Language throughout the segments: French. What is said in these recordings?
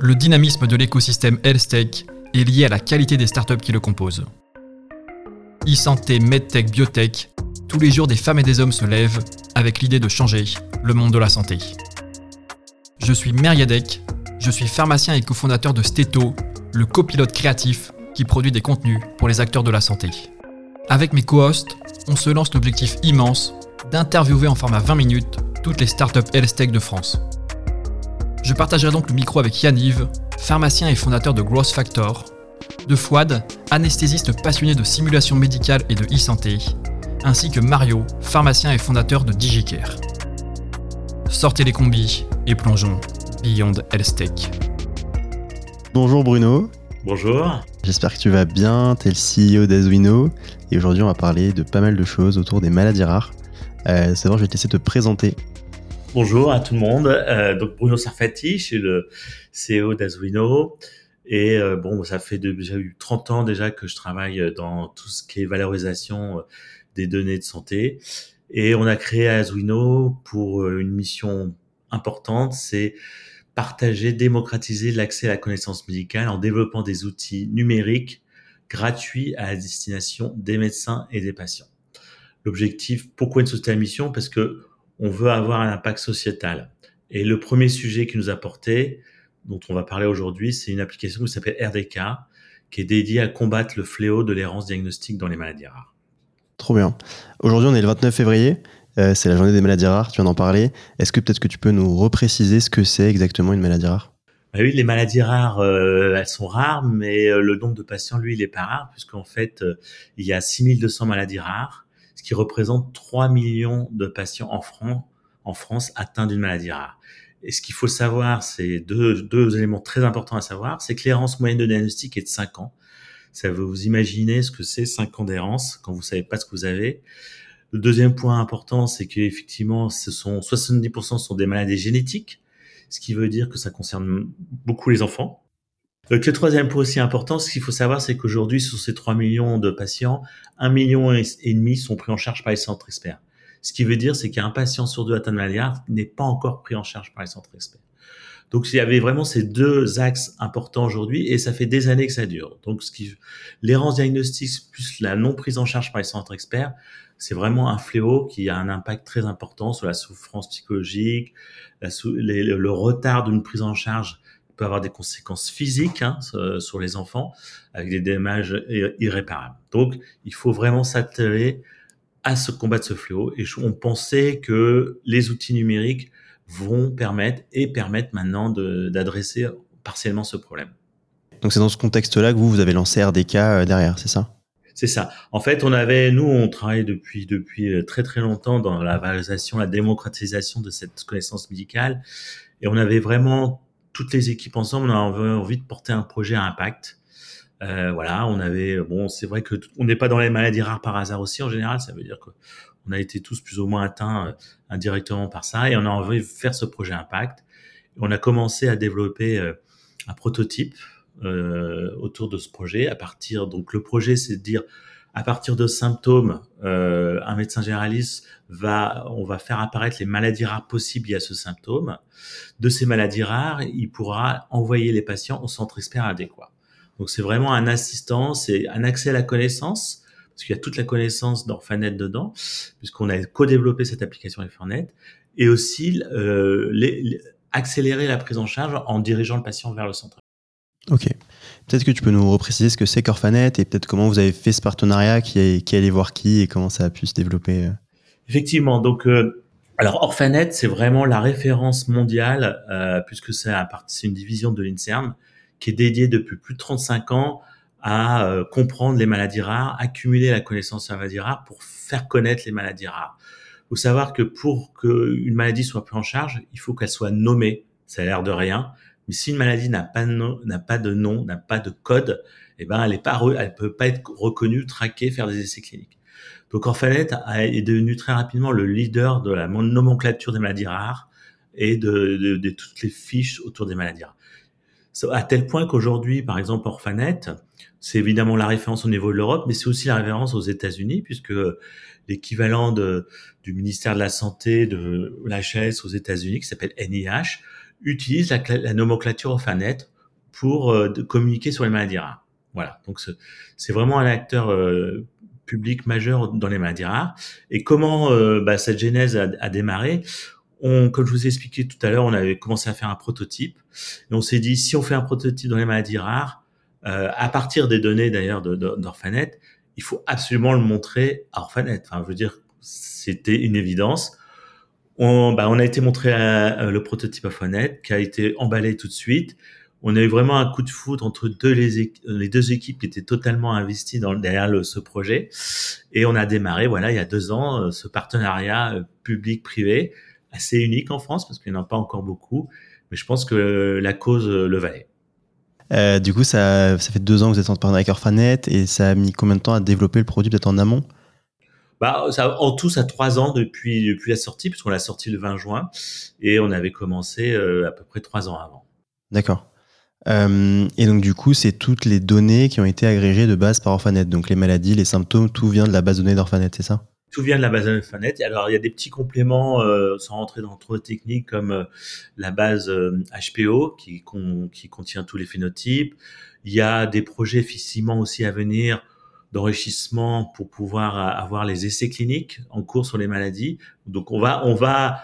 Le dynamisme de l'écosystème HealthTech est lié à la qualité des startups qui le composent. E-santé, MedTech, Biotech, tous les jours des femmes et des hommes se lèvent avec l'idée de changer le monde de la santé. Je suis Meriadec, je suis pharmacien et cofondateur de Steto, le copilote créatif qui produit des contenus pour les acteurs de la santé. Avec mes co-hosts, on se lance l'objectif immense d'interviewer en format 20 minutes toutes les startups health de France. Je partagerai donc le micro avec Yanniv, pharmacien et fondateur de Growth Factor, de Fouad, anesthésiste passionné de simulation médicale et de e-santé, ainsi que Mario, pharmacien et fondateur de DigiCare. Sortez les combis et plongeons Beyond Health Tech. Bonjour Bruno. Bonjour. J'espère que tu vas bien, tu es le CEO d'Azuino et aujourd'hui on va parler de pas mal de choses autour des maladies rares. Euh, c'est bon, je vais te laisser te présenter. Bonjour à tout le monde. Euh, donc Bruno Sarfati, je suis le CEO d'Azuino. Et euh, bon, ça fait déjà eu 30 ans déjà que je travaille dans tout ce qui est valorisation euh, des données de santé. Et on a créé Azuino pour euh, une mission importante, c'est partager, démocratiser l'accès à la connaissance médicale en développant des outils numériques gratuits à la destination des médecins et des patients. L'objectif, pourquoi une société à mission? Parce que on veut avoir un impact sociétal. Et le premier sujet qui nous a porté, dont on va parler aujourd'hui, c'est une application qui s'appelle RDK, qui est dédiée à combattre le fléau de l'errance diagnostique dans les maladies rares. Trop bien. Aujourd'hui, on est le 29 février. Euh, c'est la journée des maladies rares, tu viens d'en parler. Est-ce que peut-être que tu peux nous repréciser ce que c'est exactement une maladie rare? Bah oui, les maladies rares, euh, elles sont rares, mais euh, le nombre de patients, lui, il est pas rare, puisqu'en fait, il y a 6200 maladies rares, ce qui représente 3 millions de patients en France, en France atteints d'une maladie rare. Et ce qu'il faut savoir, c'est deux, deux éléments très importants à savoir, c'est que l'errance moyenne de diagnostic est de 5 ans. Ça veut vous imaginer ce que c'est 5 ans d'errance quand vous savez pas ce que vous avez. Le deuxième point important, c'est qu'effectivement, ce sont 70% sont des maladies génétiques, ce qui veut dire que ça concerne beaucoup les enfants. Le troisième point aussi important, ce qu'il faut savoir, c'est qu'aujourd'hui, sur ces 3 millions de patients, 1 million et demi sont pris en charge par les centres experts. Ce qui veut dire, c'est qu'un patient sur deux atteint de maladie n'est pas encore pris en charge par les centres experts. Donc il y avait vraiment ces deux axes importants aujourd'hui et ça fait des années que ça dure. Donc ce qui l'errance diagnostique plus la non prise en charge par les centres experts, c'est vraiment un fléau qui a un impact très important sur la souffrance psychologique, le retard d'une prise en charge peut avoir des conséquences physiques hein, sur les enfants avec des dommages irréparables. Donc il faut vraiment s'atteler à se combattre ce fléau. Et on pensait que les outils numériques vont permettre et permettent maintenant d'adresser partiellement ce problème. Donc c'est dans ce contexte-là que vous, vous avez lancé RDK euh, derrière, c'est ça? C'est ça. En fait, on avait, nous, on travaille depuis depuis euh, très très longtemps dans la valorisation, la démocratisation de cette connaissance médicale, et on avait vraiment toutes les équipes ensemble, on avait envie de porter un projet à impact euh, voilà, on avait bon, c'est vrai que on n'est pas dans les maladies rares par hasard aussi en général. Ça veut dire que on a été tous plus ou moins atteints euh, indirectement par ça et on a envie de faire ce projet impact. On a commencé à développer euh, un prototype autour de ce projet. À partir donc le projet, c'est de dire à partir de symptômes, un médecin généraliste va, on va faire apparaître les maladies rares possibles liées à ce symptôme. De ces maladies rares, il pourra envoyer les patients au centre expert adéquat. Donc c'est vraiment un assistant, c'est un accès à la connaissance, parce qu'il y a toute la connaissance d'Orphanet dedans, puisqu'on a co-développé cette application Orphanet, et aussi euh, accélérer la prise en charge en dirigeant le patient vers le centre. Ok. Peut-être que tu peux nous repréciser ce que c'est qu'Orphanet et peut-être comment vous avez fait ce partenariat, qui, est, qui allait voir qui et comment ça a pu se développer. Euh? Effectivement. Donc, euh, alors Orphanet, c'est vraiment la référence mondiale, euh, puisque c'est une division de l'INSERM qui est dédié depuis plus de 35 ans à euh, comprendre les maladies rares, accumuler la connaissance sur maladies rares pour faire connaître les maladies rares. Il faut savoir que pour qu'une maladie soit prise en charge, il faut qu'elle soit nommée. Ça a l'air de rien, mais si une maladie n'a pas de nom, n'a pas de nom, n'a pas de code, eh ben elle est pas, elle peut pas être reconnue, traquée, faire des essais cliniques. Donc Orphanet est devenu très rapidement le leader de la nomenclature des maladies rares et de, toutes les fiches autour des maladies rares à tel point qu'aujourd'hui, par exemple, Orphanet, c'est évidemment la référence au niveau de l'Europe, mais c'est aussi la référence aux États-Unis, puisque l'équivalent du ministère de la Santé de l'HS aux États-Unis, qui s'appelle NIH, utilise la, nomenclature Orphanet pour communiquer sur les maladies rares. Voilà, donc c'est vraiment un acteur public majeur dans les maladies rares. Et comment bah, cette genèse a, a démarré? On, comme je vous ai expliqué tout à l'heure, on avait commencé à faire un prototype. Et on s'est dit, si on fait un prototype dans les maladies rares, euh, à partir des données d'ailleurs d'Orphanet, il faut absolument le montrer à Orphanet. Enfin, je veux dire, c'était une évidence. On, bah, on a été montré à, le prototype Orphanet, qui a été emballé tout de suite. On a eu vraiment un coup de foudre entre deux, les, les deux équipes qui étaient totalement investies dans, derrière le, ce projet. Et on a démarré, voilà, il y a deux ans, euh, ce partenariat euh, public-privé assez unique en France parce qu'il n'y en a pas encore beaucoup. Mais je pense que la cause le valait. Euh, du coup, ça, ça fait deux ans que vous êtes en partenariat avec Orphanet et ça a mis combien de temps à développer le produit peut-être en amont? Bah, ça, en tout, ça a trois ans depuis, depuis la sortie, puisqu'on l'a sorti le 20 juin et on avait commencé euh, à peu près trois ans avant. D'accord. Euh, et donc, du coup, c'est toutes les données qui ont été agrégées de base par Orphanet. Donc, les maladies, les symptômes, tout vient de la base de données d'Orphanet, c'est ça? Tout vient de la base de Phanet. Alors, il y a des petits compléments, euh, sans rentrer dans trop de techniques, comme euh, la base HPO, qui, qui contient tous les phénotypes. Il y a des projets effectivement aussi à venir d'enrichissement pour pouvoir avoir les essais cliniques en cours sur les maladies. Donc, on va, on va,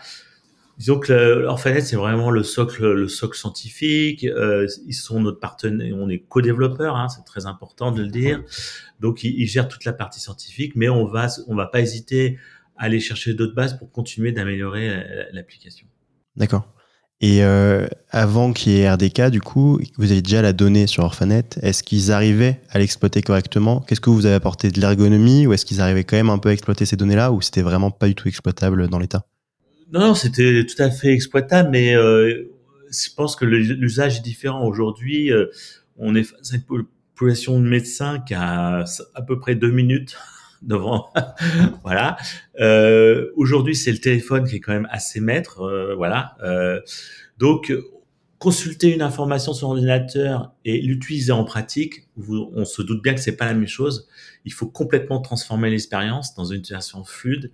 disons que l'Orphanet, c'est vraiment le socle, le socle scientifique. Euh, ils sont notre partenaire, on est co-développeurs, hein, c'est très important de le dire. Donc, ils, ils, gèrent toute la partie scientifique, mais on va, on va pas hésiter à aller chercher d'autres bases pour continuer d'améliorer l'application. D'accord. Et euh, avant qu'il y ait RDK, du coup, vous avez déjà la donnée sur Orphanet. Est-ce qu'ils arrivaient à l'exploiter correctement? Qu'est-ce que vous avez apporté? De l'ergonomie? Ou est-ce qu'ils arrivaient quand même un peu à exploiter ces données-là? Ou c'était vraiment pas du tout exploitable dans l'état? Non, c'était tout à fait exploitable, mais euh, je pense que l'usage est différent. Aujourd'hui, euh, on est face à une population de médecins qui a à peu près deux minutes devant. voilà. Euh, Aujourd'hui, c'est le téléphone qui est quand même assez maître. Euh, voilà. Euh, donc, consulter une information sur l'ordinateur et l'utiliser en pratique, on se doute bien que c'est pas la même chose. Il faut complètement transformer l'expérience dans une situation fluide,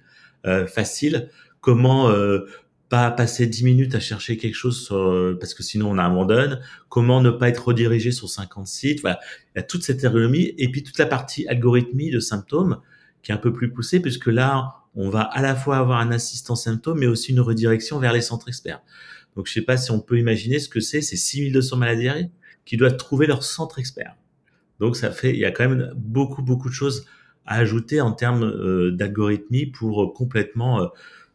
euh, facile comment euh, pas passer 10 minutes à chercher quelque chose sur, parce que sinon on abandonne, comment ne pas être redirigé sur 50 sites, voilà. Il y a toute cette ergonomie et puis toute la partie algorithmie de symptômes qui est un peu plus poussée puisque là, on va à la fois avoir un assistant symptômes mais aussi une redirection vers les centres experts. Donc je sais pas si on peut imaginer ce que c'est, c'est 6200 maladies qui doivent trouver leur centre expert. Donc ça fait, il y a quand même beaucoup beaucoup de choses à ajouter en termes euh, d'algorithmie pour euh, complètement euh,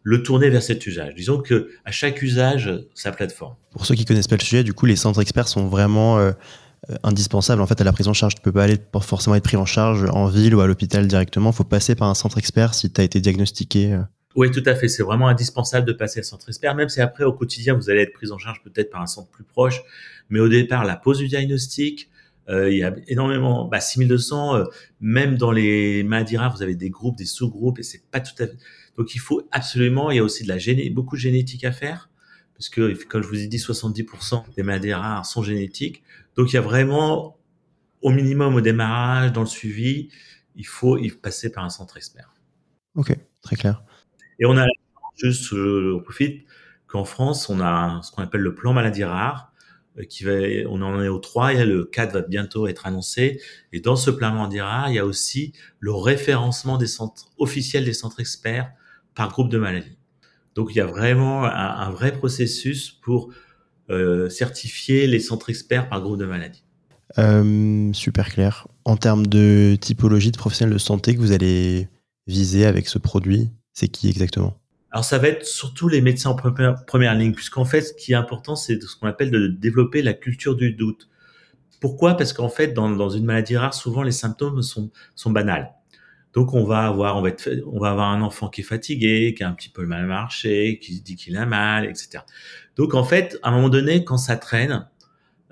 le tourner vers cet usage. Disons que à chaque usage, sa plateforme. Pour ceux qui connaissent pas le sujet, du coup, les centres experts sont vraiment euh, indispensables en fait à la prise en charge. Tu peux pas aller forcément être pris en charge en ville ou à l'hôpital directement. Il faut passer par un centre expert si tu as été diagnostiqué. Euh. Oui, tout à fait. C'est vraiment indispensable de passer à un centre expert, même si après, au quotidien, vous allez être pris en charge peut-être par un centre plus proche. Mais au départ, la pose du diagnostic, euh, il y a énormément, bah, 6200, euh, même dans les maladies rares, vous avez des groupes, des sous-groupes, et c'est pas tout à fait. Donc il faut absolument, il y a aussi de la beaucoup de génétique à faire, parce que comme je vous ai dit, 70% des maladies rares sont génétiques. Donc il y a vraiment, au minimum au démarrage, dans le suivi, il faut y passer par un centre expert. Ok, très clair. Et on a juste, je profite, qu'en France, on a ce qu'on appelle le plan maladie rare euh, qui va, on en est au 3, il y a le 4 va bientôt être annoncé. Et dans ce plan Mandira, il y a aussi le référencement des centres officiels des centres experts par groupe de maladies. Donc il y a vraiment un, vrai processus pour euh, certifier les centres experts par groupe de maladies. Euh, super clair. En termes de typologie de professionnels de santé que vous allez viser avec ce produit, c'est qui exactement? Alors ça va être surtout les médecins en première, ligne, puisqu'en fait, ce qui est important, c'est ce qu'on appelle de développer la culture du doute. Pourquoi? Parce qu'en fait, dans, dans, une maladie rare, souvent les symptômes sont, sont banals. Donc on va avoir, on va, être, on va avoir un enfant qui est fatigué, qui a un petit peu mal à marcher, qui dit qu'il a mal, etc. Donc en fait, à un moment donné, quand ça traîne,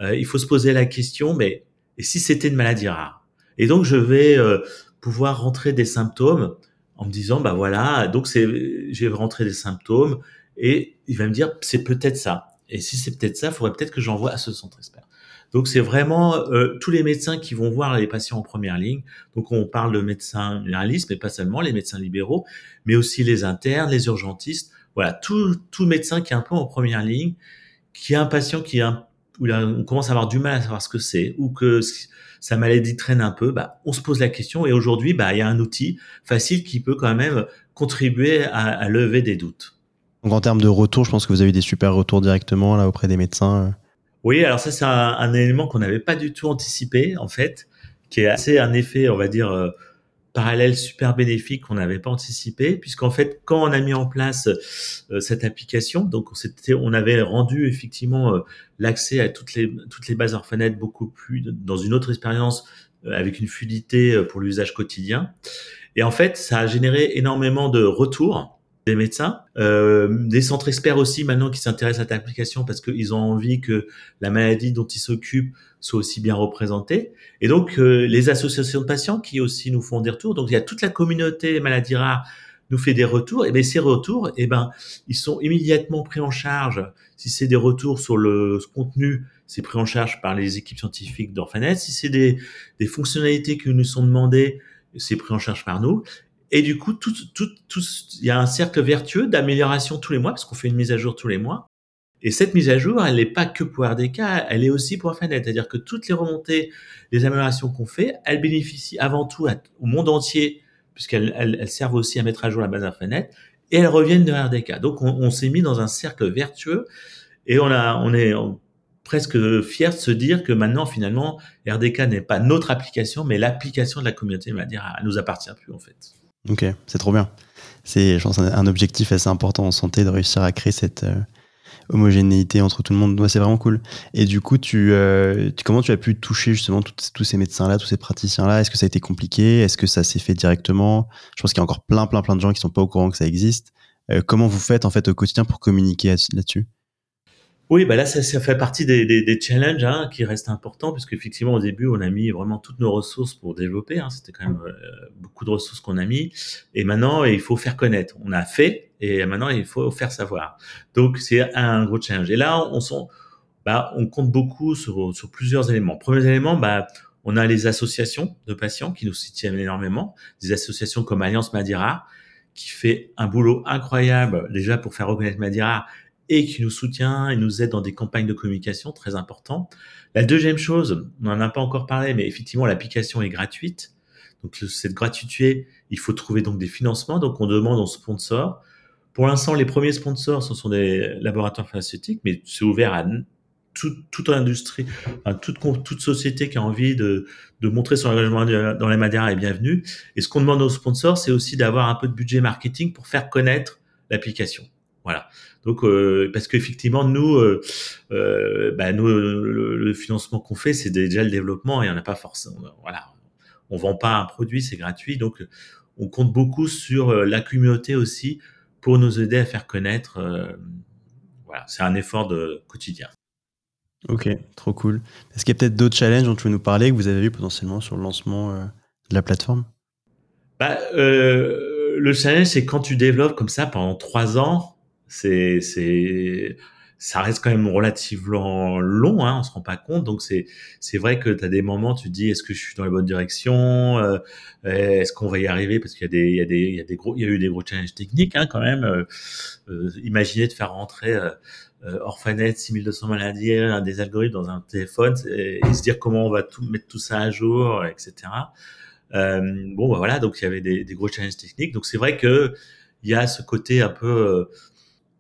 euh, il faut se poser la question, mais et si c'était une maladie rare? Et donc je vais euh, pouvoir rentrer des symptômes en me disant bah voilà donc c'est j'ai rentré des symptômes et il va me dire c'est peut-être ça. Et si c'est peut-être ça il faudrait peut-être que j'envoie à ce centre expert donc c'est vraiment euh, tous les médecins qui vont voir les patients en première ligne donc on parle de médecins généralistes mais pas seulement les médecins libéraux mais aussi les internes les urgentistes voilà tout tout médecin qui est un peu en première ligne qui a un patient qui a où on commence à avoir du mal à savoir ce que c'est ou que sa maladie traîne un peu, bah, on se pose la question et aujourd'hui, bah, il y a un outil facile qui peut quand même contribuer à, à lever des doutes. Donc en termes de retour, je pense que vous avez des super retours directement là auprès des médecins. Euh. Oui, alors ça c'est un, un, élément qu'on n'avait pas du tout anticipé en fait, qui est assez un effet, on va dire, euh, parallèle super bénéfique qu'on n'avait pas anticipé, puisqu'en fait, quand on a mis en place euh, cette application, donc on, avait rendu effectivement euh, l'accès à toutes les toutes les bases orphanettes beaucoup plus dans une autre expérience euh, avec une fluidité pour l'usage quotidien. Et en fait, ça a généré énormément de retours des médecins, euh, des centres experts aussi maintenant qui s'intéressent à cette application parce qu'ils ont envie que la maladie dont ils s'occupent soit aussi bien représentée. Et donc euh, les associations de patients qui aussi nous font des retours. Donc il y a toute la communauté maladies rares nous fait des retours. Et bien ces retours, et ben ils sont immédiatement pris en charge. Si c'est des retours sur le contenu, c'est pris en charge par les équipes scientifiques d'Orphanet. Si c'est des, des fonctionnalités qui nous sont demandées, c'est pris en charge par nous. Et du coup, tout, tout, tout, il y a un cercle vertueux d'amélioration tous les mois, parce qu'on fait une mise à jour tous les mois. Et cette mise à jour, elle n'est pas que pour RDK, elle est aussi pour Fanet. C'est-à-dire que toutes les remontées, les améliorations qu'on fait, elles bénéficient avant tout au monde entier, puisqu'elles elles, servent aussi à mettre à jour la base Fanet, et elles reviennent de RDK. Donc, on, s'est mis dans un cercle vertueux, et on, a, on est presque fier de se dire que maintenant, finalement, RDK n'est pas notre application, mais l'application de la communauté, on va dire, elle nous appartient plus, en fait. Ok, c'est trop bien. C'est, je pense, un objectif assez important en santé de réussir à créer cette euh, homogénéité entre tout le monde. c'est vraiment cool. Et du coup, euh, tu, comment tu as pu toucher justement tous ces médecins-là, tous ces praticiens-là? Est-ce que ça a été compliqué? Est-ce que ça s'est fait directement? Je pense qu'il y a encore plein, plein, plein de gens qui sont pas au courant que ça existe. Euh, comment vous faites en fait au quotidien pour communiquer là-dessus? Oui, bah là, ça, ça fait partie des, des, des challenges hein, qui restent importants, parce qu'effectivement, au début, on a mis vraiment toutes nos ressources pour développer. Hein, C'était quand même euh, beaucoup de ressources qu'on a mis. Et maintenant, il faut faire connaître. On a fait, et maintenant, il faut faire savoir. Donc, c'est un gros challenge. Et là, on, on, bah, on compte beaucoup sur, sur plusieurs éléments. Premier élément, bah, on a les associations de patients qui nous soutiennent énormément. Des associations comme Alliance Madira, qui fait un boulot incroyable déjà pour faire reconnaître Madira et qui nous soutient et nous aide dans des campagnes de communication très importantes. La deuxième chose, on n'en a pas encore parlé, mais effectivement, l'application est gratuite. Donc, cette gratuité, il faut trouver donc des financements. Donc, on demande aux sponsors. Pour l'instant, les premiers sponsors, ce sont des laboratoires pharmaceutiques, mais c'est ouvert à toute industrie, toute, toute société qui a envie de, de montrer son engagement dans les Madeiras est bienvenue. Et ce qu'on demande aux sponsors, c'est aussi d'avoir un peu de budget marketing pour faire connaître l'application. Voilà. Donc euh, parce qu'effectivement nous, euh, euh, bah, nous le, financement qu'on fait c'est déjà le développement et on n'a pas forcément, voilà, on vend pas un produit, c'est gratuit, donc on compte beaucoup sur la communauté aussi pour nous aider à faire connaître. voilà, c'est un effort de quotidien. Ok, trop cool. Est-ce qu'il y a peut-être d'autres challenges dont tu veux nous parler que vous avez eu potentiellement sur le lancement de la plateforme? Bah, Le challenge, c'est quand tu développes comme ça pendant trois ans, c'est c'est ça reste quand même relativement long, hein, on se rend pas compte. Donc c'est c'est vrai que tu as des moments, tu te dis est-ce que je suis dans la bonne direction, euh, est-ce qu'on va y arriver? Parce qu'il y a des il y a des il y a des gros il y a eu des gros challenges techniques hein, quand même. Euh, euh imaginez de faire rentrer euh, euh Orphanet 6200 maladies, des algorithmes dans un téléphone et, se dire comment on va tout mettre tout ça à jour, etc. Euh, bon bah voilà donc il y avait des, des gros challenges techniques. Donc c'est vrai que il y a ce côté un peu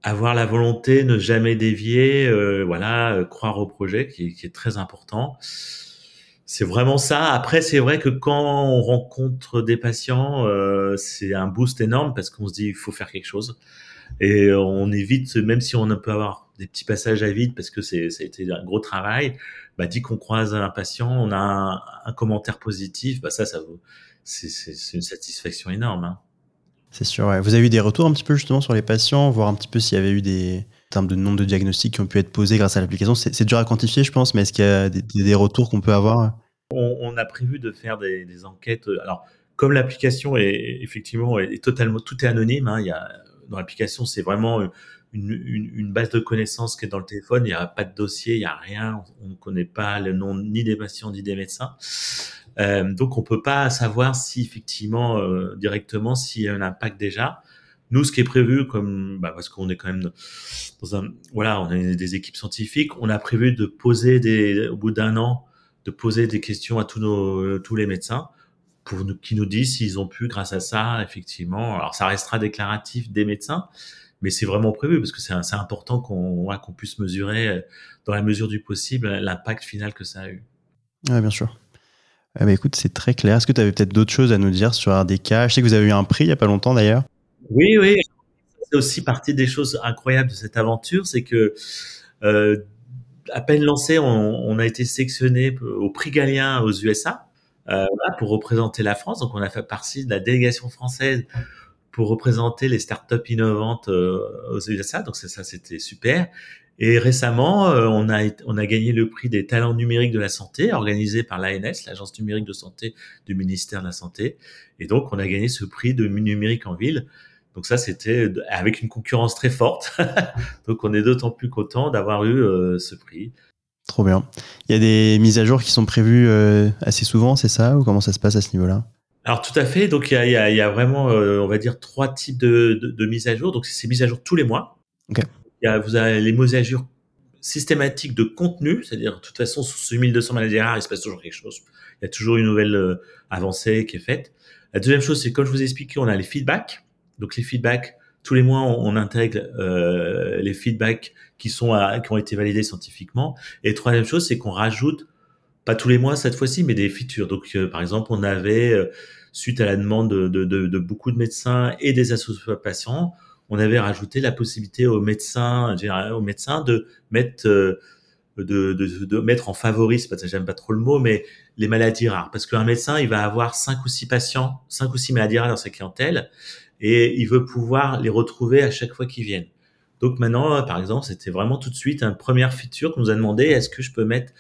avoir la volonté, ne jamais dévier, euh, voilà, euh, croire au projet qui, qui est très important. C'est vraiment ça. Après, c'est vrai que quand on rencontre des patients, euh, c'est un boost énorme parce qu'on se dit il faut faire quelque chose et on évite, même si on peut avoir des petits passages à vide parce que c'est ça a été un gros travail. Bah, dit qu'on croise un patient, on a un, un commentaire positif, bah ça, ça c'est une satisfaction énorme. Hein. C'est sûr. Vous avez eu des retours un petit peu justement sur les patients, voir un petit peu s'il y avait eu des termes de nombre de diagnostics qui ont pu être posés grâce à l'application? C'est dur à quantifier, je pense, mais est-ce qu'il y a des, retours qu'on peut avoir? On, a prévu de faire des, enquêtes. Alors, comme l'application est effectivement est totalement tout est anonyme, hein, dans l'application c'est vraiment une, base de connaissances qui est dans le téléphone. Il n'y a pas de dossier, il n'y a rien. On ne connaît pas le nom ni des patients ni des médecins. Euh, donc on peut pas savoir si effectivement euh, directement s'il y a un impact déjà. Nous, ce qui est prévu, comme bah, parce qu'on est quand même dans un, voilà, on a des équipes scientifiques, on a prévu de poser des, au bout d'un an, de poser des questions à tous nos, tous les médecins pour nous, qui nous disent s'ils ont pu, grâce à ça, effectivement. Alors, ça restera déclaratif des médecins, mais c'est vraiment prévu parce que c'est important qu'on qu'on puisse mesurer, euh, dans la mesure du possible, l'impact final que ça a eu. Oui, bien sûr. Ben, écoute, c'est très clair. Est-ce que tu avais peut-être d'autres choses à nous dire sur RDK Je sais que vous avez eu un prix il n'y a pas longtemps d'ailleurs. Oui, oui. C'est aussi partie des choses incroyables de cette aventure, c'est que euh, à peine lancé, on, on, a été sélectionné au prix Galien aux USA euh, pour représenter la France. Donc, on a fait partie de la délégation française pour représenter les startups innovantes euh, aux USA. Donc, ça, c'était super. Et récemment, euh, on, a, on a gagné le prix des talents numériques de la santé, organisé par l'ANS, l'Agence numérique de santé du ministère de la Santé. Et donc, on a gagné ce prix de numérique en ville. Donc ça, c'était avec une concurrence très forte. donc, on est d'autant plus content d'avoir eu ce prix. Trop bien. Il y a des mises à jour qui sont prévues euh, assez souvent, c'est ça? Ou comment ça se passe à ce niveau-là? Alors tout à fait. Donc il y a, il y a, il y a vraiment, euh, on va dire, trois types de, de, de, mises à jour. Donc c'est mises à jour tous les mois. Okay. Il y a, vous avez les jour systématiques de contenu, c'est-à-dire de toute façon sur ce 1200 maladies rares, il se passe toujours quelque chose. Il y a toujours une nouvelle euh, avancée qui est faite. La deuxième chose, c'est comme je vous ai expliqué, on a les feedbacks. Donc les feedbacks, tous les mois, on, intègre euh, les feedbacks qui sont qui ont été validés scientifiquement. Et troisième chose, c'est qu'on rajoute pas tous les mois cette fois-ci, mais des features. Donc, euh, par exemple, on avait euh, suite à la demande de, de, de, beaucoup de médecins et des associations patients, on avait rajouté la possibilité aux médecins, aux médecins de mettre euh, de, mettre en favori, c'est pas j'aime pas trop le mot, mais les maladies rares. Parce qu'un médecin, il va avoir cinq ou six patients, cinq ou six maladies rares dans sa clientèle, et il veut pouvoir les retrouver à chaque fois qu'ils viennent. Donc maintenant, par exemple, c'était vraiment tout de suite une première feature qu'on nous a demandé, est-ce que je peux mettre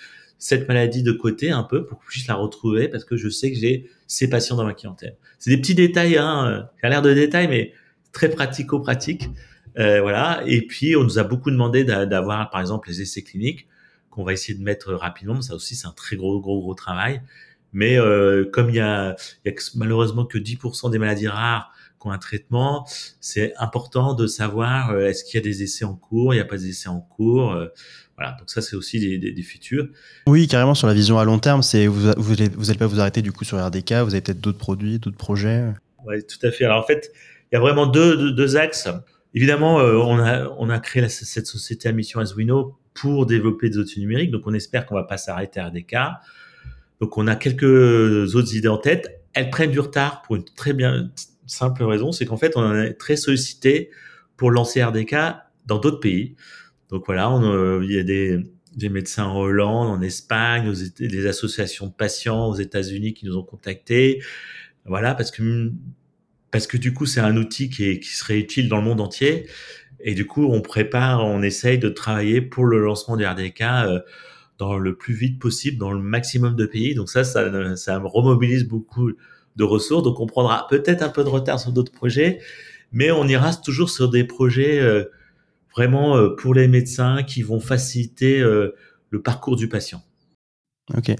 cette maladie de côté un peu pour que je puisse la retrouver parce que je sais que j'ai ces patients dans ma clientèle. C'est des petits détails, hein, ça a l'air de détails, mais très pratico-pratique. Euh, voilà. Et puis, on nous a beaucoup demandé d'avoir, par exemple, les essais cliniques qu'on va essayer de mettre rapidement. Ça aussi, c'est un très gros, gros, gros travail. Mais euh, comme il y a, il y a malheureusement que 10% des maladies rares qui ont un traitement, c'est important de savoir euh, est-ce qu'il y a des essais en cours, il n'y a pas des essais en cours. Euh, voilà, donc ça c'est aussi des, des, des, futurs. Oui, carrément sur la vision à long terme, c'est vous vous n'allez vous allez pas vous arrêter du coup sur RDK, vous avez peut-être d'autres produits, d'autres projets? Oui, tout à fait. Alors en fait, il y a vraiment deux, deux, axes. Évidemment, euh, on a on a créé cette société à mission Aswino pour développer des outils numériques, donc on espère qu'on va pas s'arrêter à RDK. Donc on a quelques autres idées en tête. Elles prennent du retard pour une très bien simple raison, c'est qu'en fait on est très sollicité pour lancer RDK dans d'autres pays. Donc voilà, euh, il y a des, des, médecins en Hollande, en Espagne, des associations de patients aux États-Unis qui nous ont contactés. Voilà, parce que parce que du coup c'est un outil qui, est, qui serait utile dans le monde entier. Et du coup, on prépare, on essaye de travailler pour le lancement du RDK euh, dans le plus vite possible, dans le maximum de pays. Donc ça, ça, ça remobilise beaucoup de ressources. Donc on prendra peut-être un peu de retard sur d'autres projets, mais on ira toujours sur des projets euh, vraiment euh, pour les médecins qui vont faciliter le parcours du patient. Ok.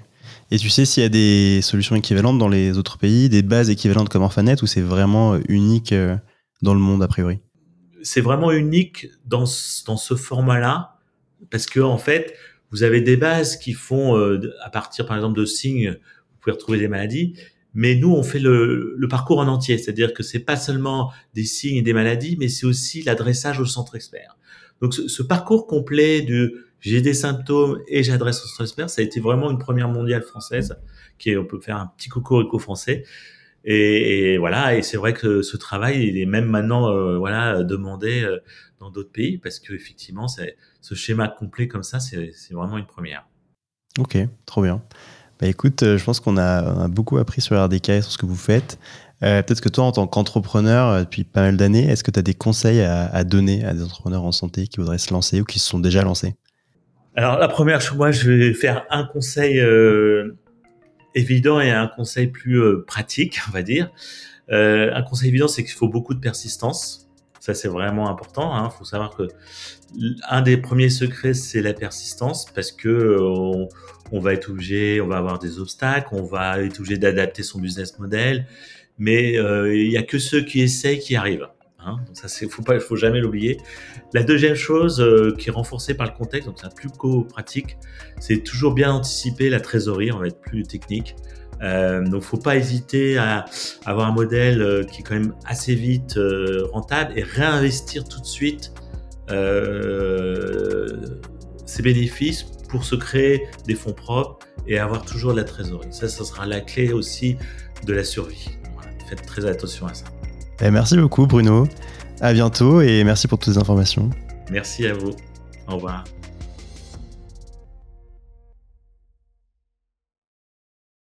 Et tu sais s'il y a des solutions équivalentes dans les autres pays, des bases équivalentes comme Orphanet, ou c'est vraiment unique dans le monde a priori? C'est vraiment unique dans, dans ce format-là, parce que en fait, vous avez des bases qui font, à partir par exemple de signes, vous pouvez retrouver des maladies, mais nous, on fait le, parcours en entier, c'est-à-dire que c'est pas seulement des signes et des maladies, mais c'est aussi l'adressage au centre expert. Donc, ce, ce parcours complet de j'ai des symptômes et j'adresse au expert, ça a été vraiment une première mondiale française, qui est, on peut faire un petit cocorico français. Et, voilà, et c'est vrai que ce travail, il est même maintenant, euh, voilà, demandé euh, dans d'autres pays, parce que effectivement, ce schéma complet comme ça, c'est vraiment une première. Ok, trop bien. Bah écoute, euh, je pense qu'on a, beaucoup appris sur RDK sur ce que vous faites. Peut-être que toi, en tant qu'entrepreneur, depuis pas mal d'années, est-ce que tu as des conseils à, donner à des entrepreneurs en santé qui voudraient se lancer ou qui se sont déjà lancés? Alors, la première moi, je vais faire un conseil euh, évident et un conseil plus euh, pratique, on va dire. un conseil évident, c'est qu'il faut beaucoup de persistance. Ça, c'est vraiment important. Il hein. faut savoir que un des premiers secrets, c'est la persistance parce que on, on, va être obligé, on va avoir des obstacles, on va être obligé d'adapter son business model, mais euh, il y a que ceux qui essayent qui arrivent. Hein. donc faut faut jamais l'oublier. La deuxième chose euh, qui est renforcée par le contexte, donc c'est un plus pratique, c'est toujours bien anticiper la trésorerie. On va être plus technique. Euh, donc, faut pas hésiter à avoir un modèle euh, qui est quand même assez vite euh, rentable et réinvestir tout de suite ses bénéfices pour se créer des fonds propres et avoir toujours de la trésorerie. Ça, ça sera la clé aussi de la survie. Faites très attention à ça. Eh, merci beaucoup Bruno. À bientôt et merci pour toutes les informations. Merci à vous. Au revoir.